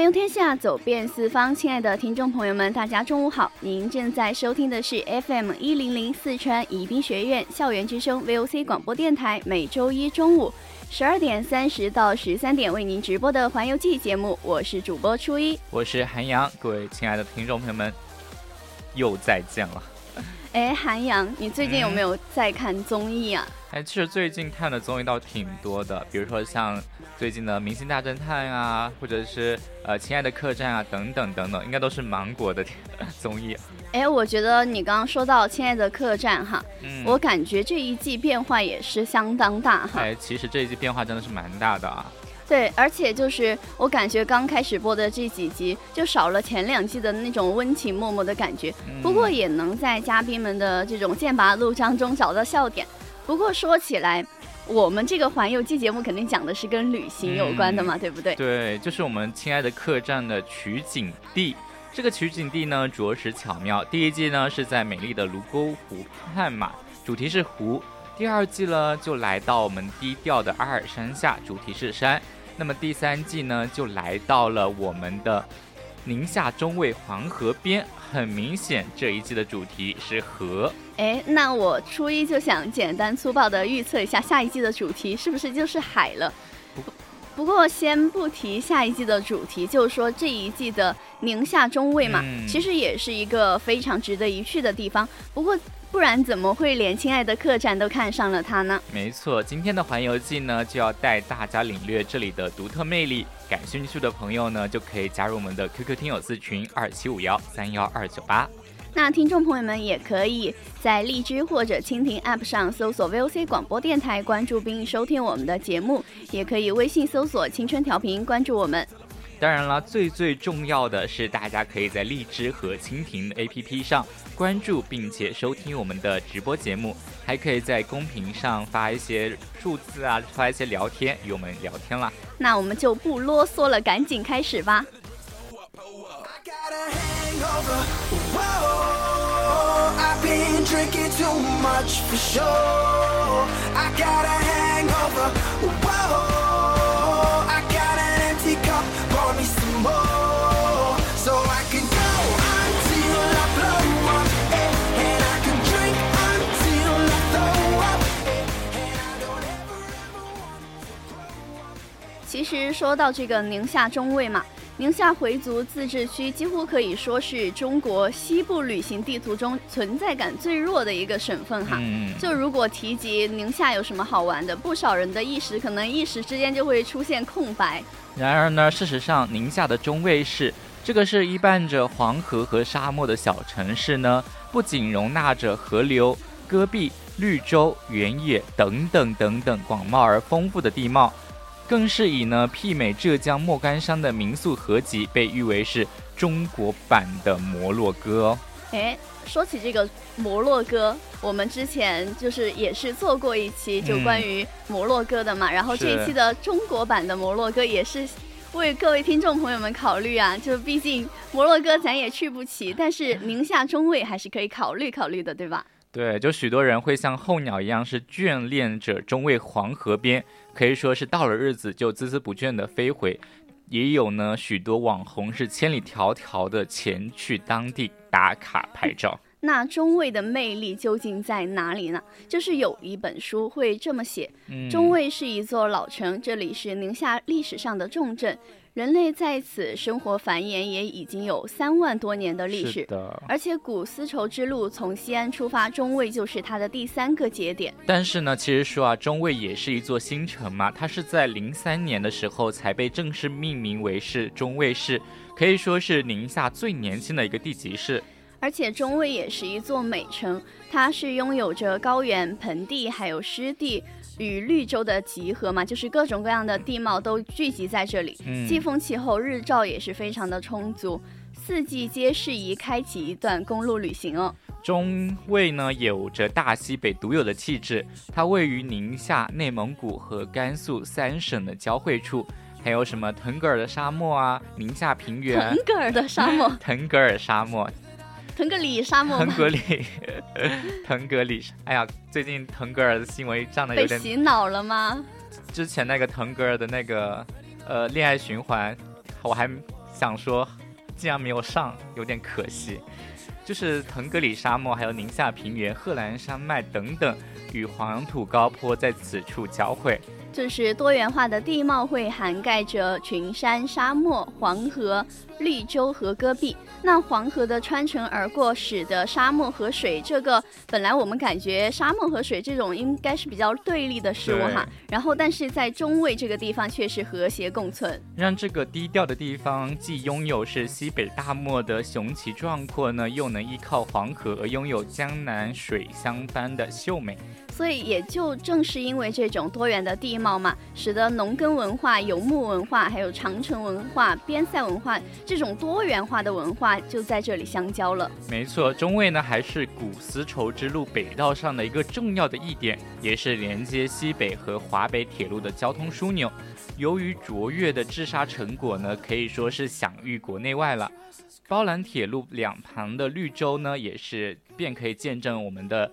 环游天下，走遍四方。亲爱的听众朋友们，大家中午好！您正在收听的是 FM 一零零四川宜宾学院校园之声 VOC 广播电台，每周一中午十二点三十到十三点为您直播的《环游记》节目。我是主播初一，我是韩阳。各位亲爱的听众朋友们，又再见了。哎，韩阳，你最近有没有在看综艺啊？哎，其实最近看的综艺倒挺多的，比如说像最近的《明星大侦探》啊，或者是呃《亲爱的客栈》啊，等等等等，应该都是芒果的 综艺。哎，我觉得你刚刚说到《亲爱的客栈》哈，我感觉这一季变化也是相当大哈。哎，其实这一季变化真的是蛮大的啊。对，而且就是我感觉刚开始播的这几集就少了前两季的那种温情脉脉的感觉，不过也能在嘉宾们的这种剑拔弩张中找到笑点。不过说起来，我们这个环游记节目肯定讲的是跟旅行有关的嘛，对不对？对，就是我们亲爱的客栈的取景地。这个取景地呢，着实巧妙。第一季呢是在美丽的卢沟湖畔嘛，主题是湖；第二季呢就来到我们低调的阿尔山下，主题是山。那么第三季呢就来到了我们的宁夏中卫黄河边。很明显，这一季的主题是河。哎，那我初一就想简单粗暴的预测一下，下一季的主题是不是就是海了？不不过先不提下一季的主题，就是说这一季的宁夏中卫嘛，其实也是一个非常值得一去的地方。不过。不然怎么会连亲爱的客栈都看上了它呢？没错，今天的环游记呢就要带大家领略这里的独特魅力。感兴趣的朋友呢就可以加入我们的 QQ 听友四群二七五幺三幺二九八。那听众朋友们也可以在荔枝或者蜻蜓 App 上搜索 VOC 广播电台，关注并收听我们的节目，也可以微信搜索青春调频关注我们。当然了，最最重要的是，大家可以在荔枝和蜻蜓 APP 上关注并且收听我们的直播节目，还可以在公屏上发一些数字啊，发一些聊天与我们聊天啦。那我们就不啰嗦了，赶紧开始吧。其实说到这个宁夏中卫嘛，宁夏回族自治区几乎可以说是中国西部旅行地图中存在感最弱的一个省份哈。嗯就如果提及宁夏有什么好玩的，不少人的意识可能一时之间就会出现空白。然而呢，事实上宁夏的中卫市，这个是依伴着黄河和沙漠的小城市呢，不仅容纳着河流、戈壁、绿洲、原野等等等等广袤而丰富的地貌。更是以呢媲美浙江莫干山的民宿合集，被誉为是中国版的摩洛哥哦。哎，说起这个摩洛哥，我们之前就是也是做过一期就关于摩洛哥的嘛，然后这一期的中国版的摩洛哥也是为各位听众朋友们考虑啊，就毕竟摩洛哥咱也去不起，但是宁夏中卫还是可以考虑考虑的，对吧？对，就许多人会像候鸟一样是眷恋着中卫黄河边。可以说是到了日子就孜孜不倦的飞回，也有呢许多网红是千里迢迢的前去当地打卡拍照。那中卫的魅力究竟在哪里呢？就是有一本书会这么写：中卫是一座老城，这里是宁夏历史上的重镇。人类在此生活繁衍也已经有三万多年的历史，而且古丝绸之路从西安出发，中卫就是它的第三个节点。但是呢，其实说啊，中卫也是一座新城嘛，它是在零三年的时候才被正式命名为是中卫市，可以说是宁夏最年轻的一个地级市。而且中卫也是一座美城，它是拥有着高原、盆地还有湿地。与绿洲的集合嘛，就是各种各样的地貌都聚集在这里。季风气候，日照也是非常的充足，四季皆适宜开启一段公路旅行哦。中卫呢，有着大西北独有的气质，它位于宁夏、内蒙古和甘肃三省的交汇处，还有什么腾格尔的沙漠啊，宁夏平原。腾格尔的沙漠。腾格尔沙漠。腾格里沙漠，腾格里，腾格里，哎呀，最近腾格尔的新闻上的有点被洗脑了吗？之前那个腾格尔的那个呃恋爱循环，我还想说，竟然没有上，有点可惜。就是腾格里沙漠，还有宁夏平原、贺兰山脉等等，与黄土高坡在此处交汇。就是多元化的地貌会涵盖着群山、沙漠、黄河、绿洲和戈壁。那黄河的穿城而过，使得沙漠和水这个本来我们感觉沙漠和水这种应该是比较对立的事物哈。然后，但是在中卫这个地方却是和谐共存，让这个低调的地方既拥有是西北大漠的雄奇壮阔呢，又能依靠黄河而拥有江南水乡般的秀美。所以也就正是因为这种多元的地貌嘛，使得农耕文化、游牧文化、还有长城文化、边塞文化这种多元化的文化就在这里相交了。没错，中卫呢还是古丝绸之路北道上的一个重要的一点，也是连接西北和华北铁路的交通枢纽。由于卓越的治沙成果呢，可以说是享誉国内外了。包兰铁路两旁的绿洲呢，也是便可以见证我们的。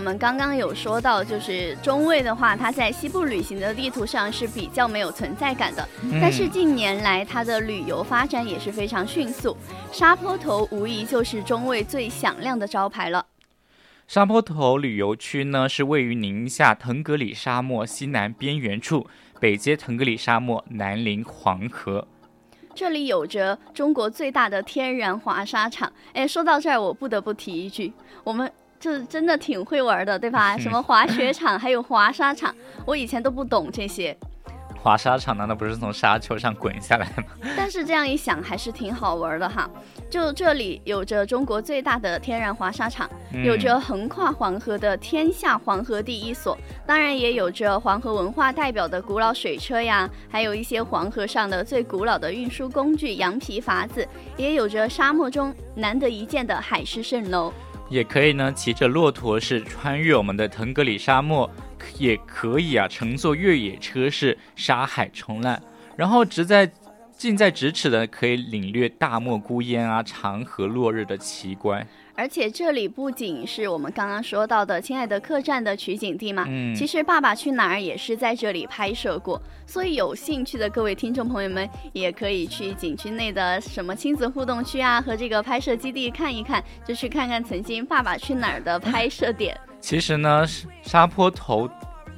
我们刚刚有说到，就是中卫的话，它在西部旅行的地图上是比较没有存在感的。但是近年来，它的旅游发展也是非常迅速。沙坡头无疑就是中卫最响亮的招牌了。沙坡头旅游区呢，是位于宁夏腾格里沙漠西南边缘处，北接腾格里沙漠，南临黄河。这里有着中国最大的天然滑沙场。哎，说到这儿，我不得不提一句，我们。就是真的挺会玩的，对吧？什么滑雪场，还有滑沙场，我以前都不懂这些。滑沙场难道不是从沙丘上滚下来吗？但是这样一想，还是挺好玩的哈。就这里有着中国最大的天然滑沙场，有着横跨黄河的天下黄河第一所，当然也有着黄河文化代表的古老水车呀，还有一些黄河上的最古老的运输工具羊皮筏子，也有着沙漠中难得一见的海市蜃楼。也可以呢，骑着骆驼是穿越我们的腾格里沙漠，也可以啊，乘坐越野车是沙海冲浪，然后直在近在咫尺的可以领略大漠孤烟啊，长河落日的奇观。而且这里不仅是我们刚刚说到的《亲爱的客栈》的取景地嘛，嗯，其实《爸爸去哪儿》也是在这里拍摄过，所以有兴趣的各位听众朋友们也可以去景区内的什么亲子互动区啊和这个拍摄基地看一看，就去看看曾经《爸爸去哪儿》的拍摄点。其实呢，沙坡头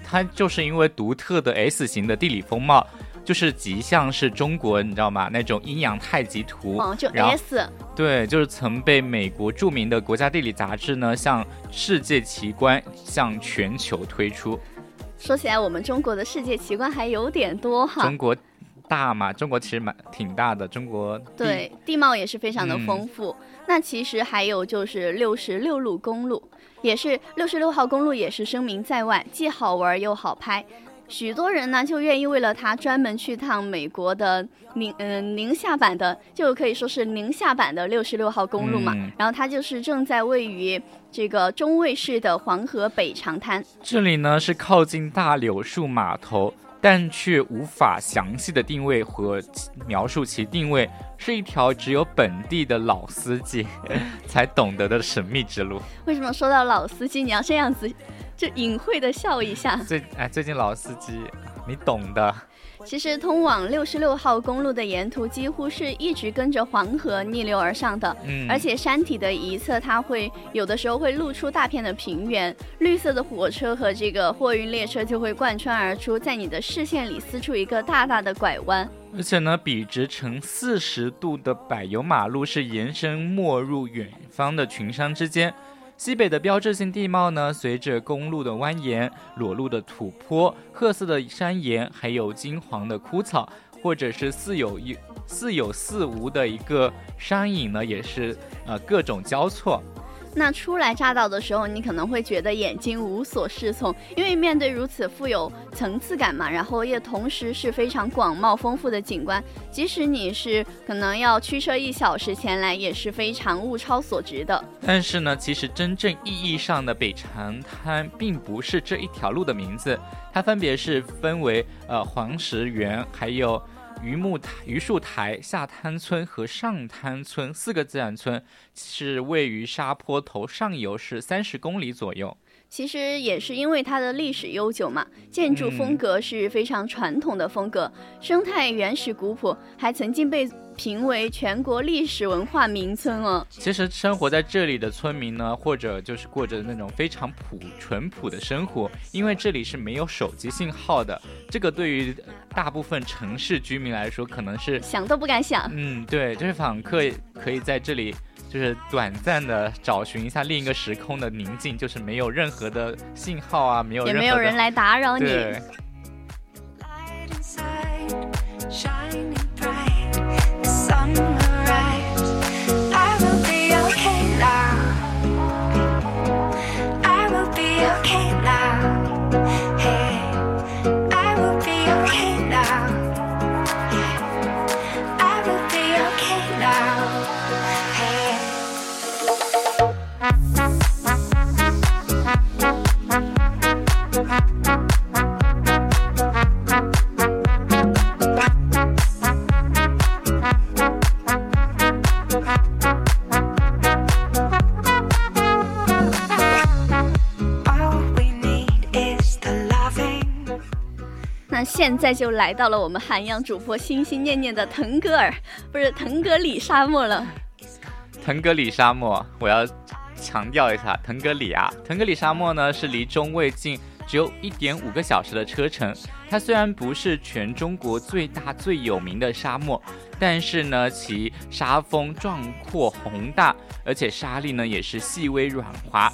它就是因为独特的 S 型的地理风貌。就是极像是中国，你知道吗？那种阴阳太极图，就 S。对，就是曾被美国著名的国家地理杂志呢，向世界奇观向全球推出。说起来，我们中国的世界奇观还有点多哈。中国。大嘛，中国其实蛮挺大的，中国对地貌也是非常的丰富。那其实还有就是六十六路公路，也是六十六号公路也是声名在外，既好玩又好拍。许多人呢就愿意为了它专门去趟美国的宁嗯宁夏版的，就可以说是宁夏版的六十六号公路嘛。然后它就是正在位于这个中卫市的黄河北长滩。这里呢是靠近大柳树码头，但却无法详细的定位和描述其定位，是一条只有本地的老司机 才懂得的神秘之路。为什么说到老司机你要这样子？就隐晦的笑一下。最哎，最近老司机，你懂的。其实通往六十六号公路的沿途几乎是一直跟着黄河逆流而上的，嗯，而且山体的一侧它会有的时候会露出大片的平原，绿色的火车和这个货运列车就会贯穿而出，在你的视线里撕出一个大大的拐弯。而且呢，笔直呈四十度的柏油马路是延伸没入远方的群山之间。西北的标志性地貌呢，随着公路的蜿蜒、裸露的土坡、褐色的山岩，还有金黄的枯草，或者是似有一似有似无的一个山影呢，也是呃各种交错。那初来乍到的时候，你可能会觉得眼睛无所适从，因为面对如此富有层次感嘛，然后也同时是非常广袤丰富的景观，即使你是可能要驱车一小时前来，也是非常物超所值的。但是呢，其实真正意义上的北长滩并不是这一条路的名字，它分别是分为呃黄石园，还有。榆木台、榆树台、下滩村和上滩村四个自然村是位于沙坡头上游，是三十公里左右。其实也是因为它的历史悠久嘛，建筑风格是非常传统的风格，生态原始古朴，还曾经被。评为全国历史文化名村哦。其实生活在这里的村民呢，或者就是过着那种非常朴淳朴的生活，因为这里是没有手机信号的。这个对于大部分城市居民来说，可能是想都不敢想。嗯，对，就是访客可以在这里就是短暂的找寻一下另一个时空的宁静，就是没有任何的信号啊，没有也没有人来打扰你。现在就来到了我们韩阳主播心心念念的腾格尔，不是腾格里沙漠了。腾格里沙漠，我要强调一下，腾格里啊，腾格里沙漠呢是离中卫近只有一点五个小时的车程。它虽然不是全中国最大最有名的沙漠，但是呢，其沙峰壮阔宏大，而且沙粒呢也是细微软滑，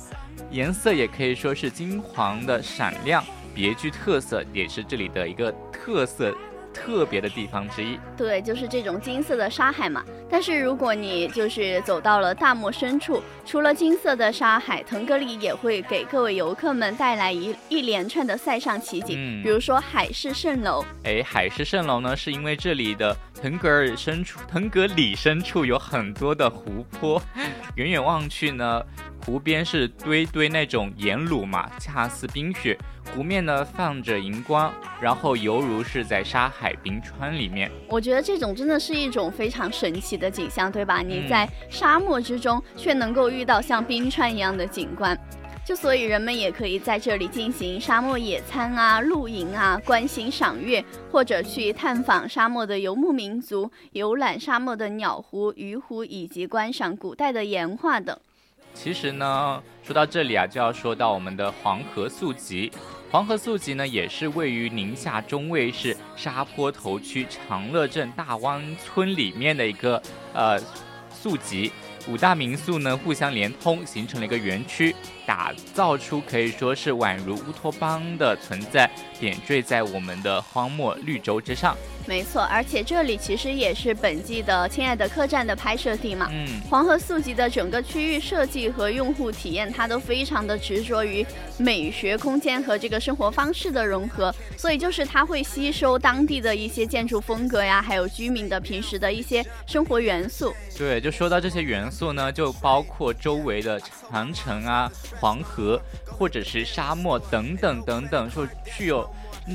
颜色也可以说是金黄的闪亮。别具特色，也是这里的一个特色。特别的地方之一，对，就是这种金色的沙海嘛。但是如果你就是走到了大漠深处，除了金色的沙海，腾格里也会给各位游客们带来一一连串的塞上奇景，比如说海市蜃楼。哎，海市蜃楼呢，是因为这里的腾格尔深处，腾格里深处有很多的湖泊，远远望去呢，湖边是堆堆那种盐卤嘛，恰似冰雪。湖面呢放着荧光，然后犹如是在沙海冰川里面。我觉得这种真的是一种非常神奇的景象，对吧？你在沙漠之中却能够遇到像冰川一样的景观，就所以人们也可以在这里进行沙漠野餐啊、露营啊、观星赏月，或者去探访沙漠的游牧民族、游览沙漠的鸟湖、鱼湖，以及观赏古代的岩画等。其实呢，说到这里啊，就要说到我们的黄河宿集。黄河宿集呢，也是位于宁夏中卫市沙坡头区长乐镇大湾村里面的一个呃宿集。五大民宿呢互相连通，形成了一个园区。打造出可以说是宛如乌托邦的存在，点缀在我们的荒漠绿洲之上。没错，而且这里其实也是本季的《亲爱的客栈》的拍摄地嘛。嗯，黄河宿集的整个区域设计和用户体验，它都非常的执着于美学空间和这个生活方式的融合，所以就是它会吸收当地的一些建筑风格呀，还有居民的平时的一些生活元素。对，就说到这些元素呢，就包括周围的长城啊、黄河，或者是沙漠等等等等，说具有。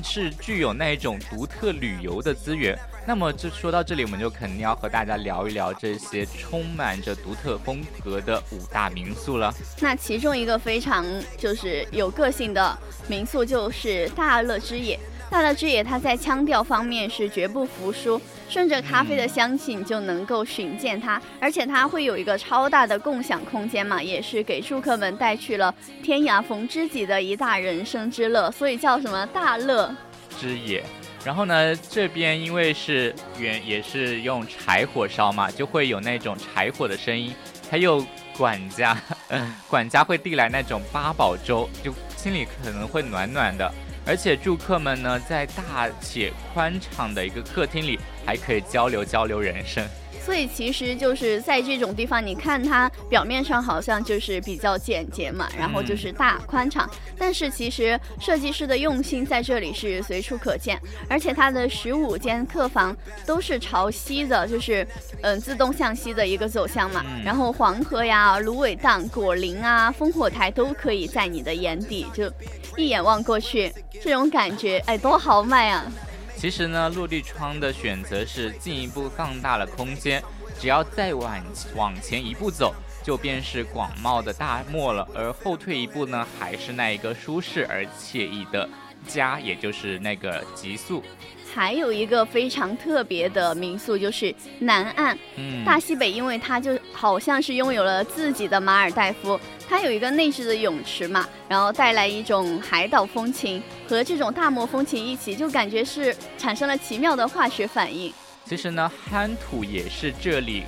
是具有那一种独特旅游的资源。那么，就说到这里，我们就肯定要和大家聊一聊这些充满着独特风格的五大民宿了。那其中一个非常就是有个性的民宿，就是大乐之野。大乐之野，他在腔调方面是绝不服输。顺着咖啡的香气，你就能够寻见它，而且它会有一个超大的共享空间嘛，也是给住客们带去了天涯逢知己的一大人生之乐，所以叫什么大乐之野。然后呢，这边因为是原也是用柴火烧嘛，就会有那种柴火的声音，还有管家，管家会递来那种八宝粥，就心里可能会暖暖的。而且住客们呢，在大且宽敞的一个客厅里，还可以交流交流人生。所以其实就是在这种地方，你看它表面上好像就是比较简洁嘛，然后就是大宽敞，但是其实设计师的用心在这里是随处可见。而且它的十五间客房都是朝西的，就是嗯自动向西的一个走向嘛。然后黄河呀、芦苇荡、果林啊、烽火台都可以在你的眼底，就一眼望过去，这种感觉哎多豪迈啊！其实呢，落地窗的选择是进一步放大了空间，只要再往往前一步走，就便是广袤的大漠了；而后退一步呢，还是那一个舒适而惬意的家，也就是那个极速。还有一个非常特别的民宿，就是南岸。大西北，因为它就好像是拥有了自己的马尔代夫，它有一个内置的泳池嘛，然后带来一种海岛风情，和这种大漠风情一起，就感觉是产生了奇妙的化学反应。其实呢，憨土也是这里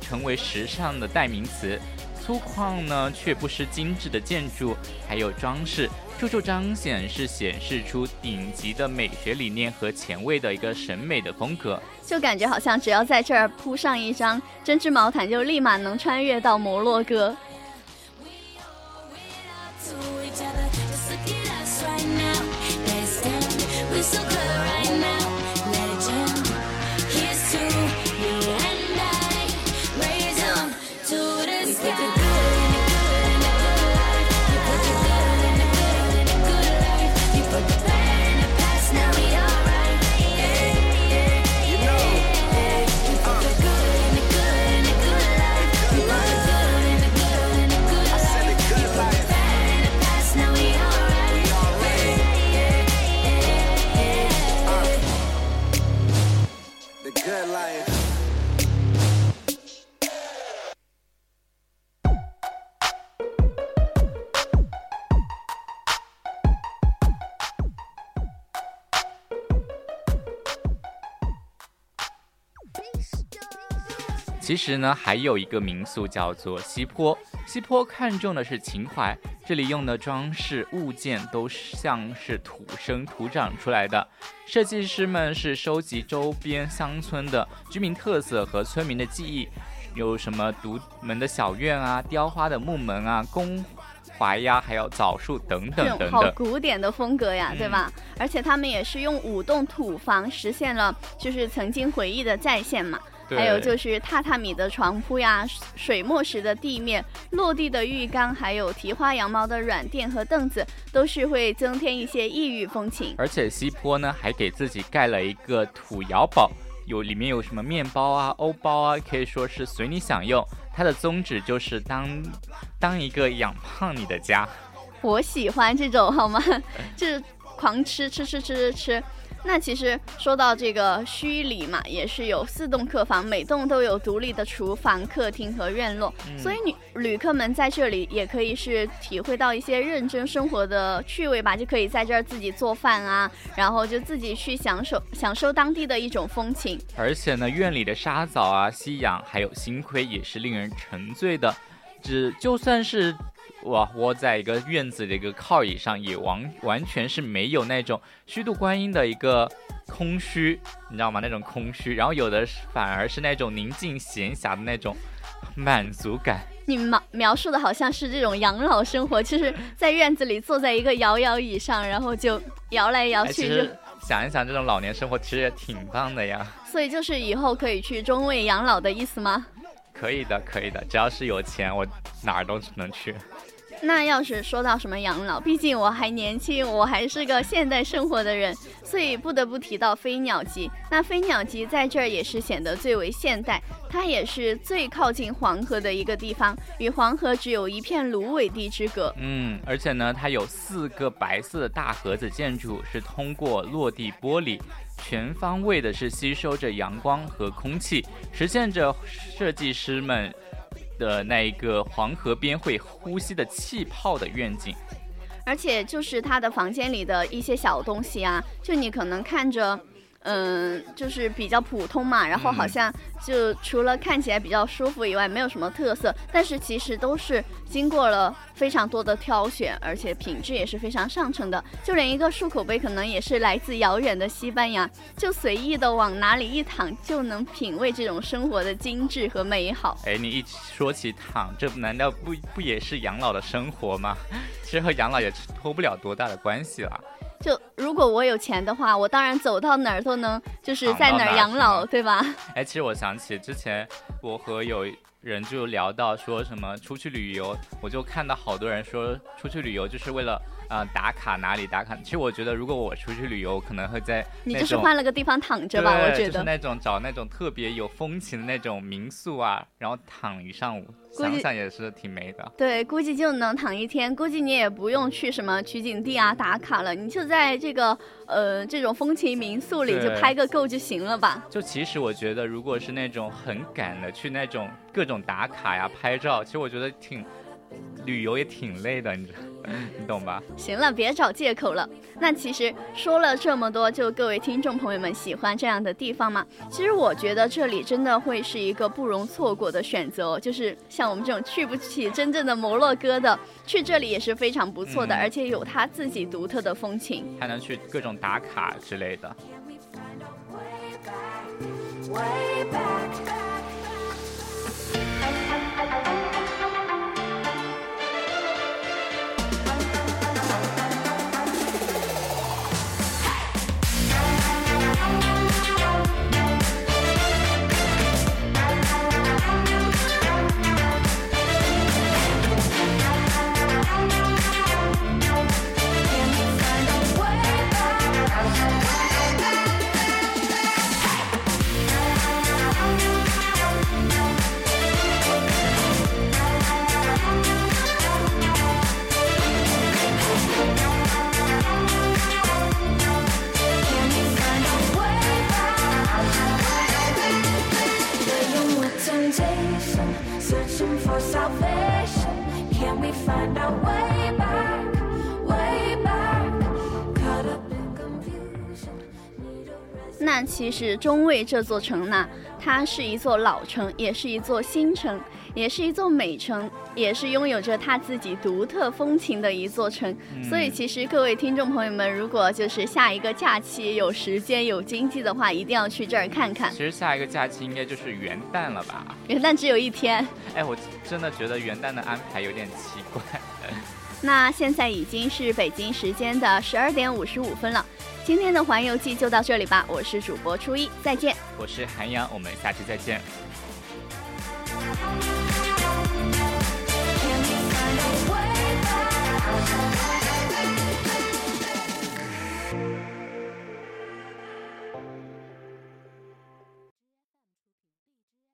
成为时尚的代名词，粗犷呢却不失精致的建筑，还有装饰。处处彰显是显示出顶级的美学理念和前卫的一个审美的风格，就感觉好像只要在这儿铺上一张针织毛毯，就立马能穿越到摩洛哥。其实呢，还有一个民宿叫做西坡。西坡看重的是情怀，这里用的装饰物件都像是土生土长出来的。设计师们是收集周边乡村的居民特色和村民的记忆，有什么独门的小院啊、雕花的木门啊、宫槐呀，还有枣树等等等等。好古典的风格呀，对吧？而且他们也是用五栋土房实现了，就是曾经回忆的再现嘛。还有就是榻榻米的床铺呀，水墨石的地面，落地的浴缸，还有提花羊毛的软垫和凳子，都是会增添一些异域风情。而且西坡呢，还给自己盖了一个土窑堡，有里面有什么面包啊、欧包啊，可以说是随你享用。它的宗旨就是当当一个养胖你的家。我喜欢这种好吗？就是狂吃吃吃吃吃吃。那其实说到这个虚里嘛，也是有四栋客房，每栋都有独立的厨房、客厅和院落，所以旅旅客们在这里也可以是体会到一些认真生活的趣味吧，就可以在这儿自己做饭啊，然后就自己去享受享受当地的一种风情。而且呢，院里的沙枣啊、夕阳还有星葵也是令人沉醉的，只就算是。哇窝在一个院子的一个靠椅上，也完完全是没有那种虚度光阴的一个空虚，你知道吗？那种空虚，然后有的反而是那种宁静闲暇的那种满足感。你描描述的好像是这种养老生活，就是在院子里坐在一个摇摇椅上，然后就摇来摇去。就想一想，这种老年生活其实也挺棒的呀。所以就是以后可以去中卫养老的意思吗？可以的，可以的，只要是有钱，我哪儿都能去。那要是说到什么养老，毕竟我还年轻，我还是个现代生活的人，所以不得不提到飞鸟集。那飞鸟集在这儿也是显得最为现代，它也是最靠近黄河的一个地方，与黄河只有一片芦苇地之隔。嗯，而且呢，它有四个白色的大盒子建筑，是通过落地玻璃，全方位的是吸收着阳光和空气，实现着设计师们。的那一个黄河边会呼吸的气泡的愿景，而且就是他的房间里的一些小东西啊，就你可能看着。嗯，就是比较普通嘛，然后好像就除了看起来比较舒服以外，没有什么特色。但是其实都是经过了非常多的挑选，而且品质也是非常上乘的。就连一个漱口杯，可能也是来自遥远的西班牙，就随意的往哪里一躺，就能品味这种生活的精致和美好。哎，你一说起躺，这难道不不也是养老的生活吗？其实和养老也脱不了多大的关系了。就如果我有钱的话，我当然走到哪儿都能，就是在哪儿养老，对吧？哎，其实我想起之前我和有人就聊到说什么出去旅游，我就看到好多人说出去旅游就是为了。啊，打卡哪里打卡？其实我觉得，如果我出去旅游，可能会在你就是换了个地方躺着吧。我觉得就是那种找那种特别有风情的那种民宿啊，然后躺一上午，想想也是挺美的。对，估计就能躺一天，估计你也不用去什么取景地啊打卡了，你就在这个呃这种风情民宿里就拍个够就行了吧。就其实我觉得，如果是那种很赶的去那种各种打卡呀拍照，其实我觉得挺。旅游也挺累的，你 你懂吧？行了，别找借口了。那其实说了这么多，就各位听众朋友们喜欢这样的地方吗？其实我觉得这里真的会是一个不容错过的选择。就是像我们这种去不起真正的摩洛哥的，去这里也是非常不错的，而且有它自己独特的风情，还能去各种打卡之类的。那其实中卫这座城呢，它是一座老城，也是一座新城，也是一座美城，也是拥有着它自己独特风情的一座城。所以，其实各位听众朋友们，如果就是下一个假期有时间有经济的话，一定要去这儿看看。其实下一个假期应该就是元旦了吧？元旦只有一天。哎，我真的觉得元旦的安排有点奇怪。那现在已经是北京时间的十二点五十五分了。今天的环游记就到这里吧，我是主播初一，再见。我是韩阳，我们下期再见。